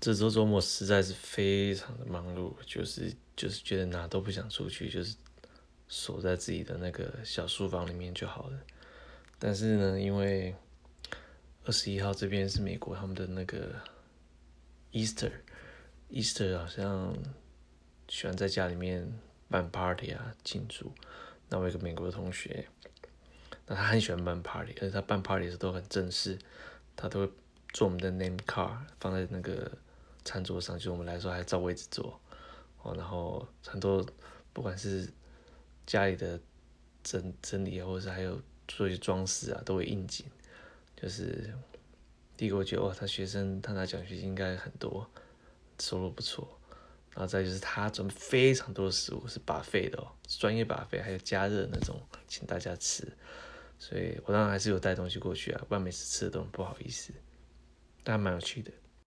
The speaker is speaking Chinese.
这周周末实在是非常的忙碌，就是就是觉得哪都不想出去，就是锁在自己的那个小书房里面就好了。但是呢，因为二十一号这边是美国他们的那个 Easter，Easter 好像喜欢在家里面办 party 啊庆祝。那我有一个美国的同学，那他很喜欢办 party，而且他办 party 的时候都很正式，他都会做我们的 name card 放在那个。餐桌上，就我们来说还照位置坐，哦，然后很多不管是家里的整整理，或者是还有做一些装饰啊，都会应景。就是第一个我觉得哇，他学生他拿奖学金应该很多，收入不错。然后再就是他准备非常多的食物，是 buffet 的哦，专业 buffet，还有加热那种，请大家吃。所以我当然还是有带东西过去啊，不然每次吃的都很不好意思，但还蛮有趣的。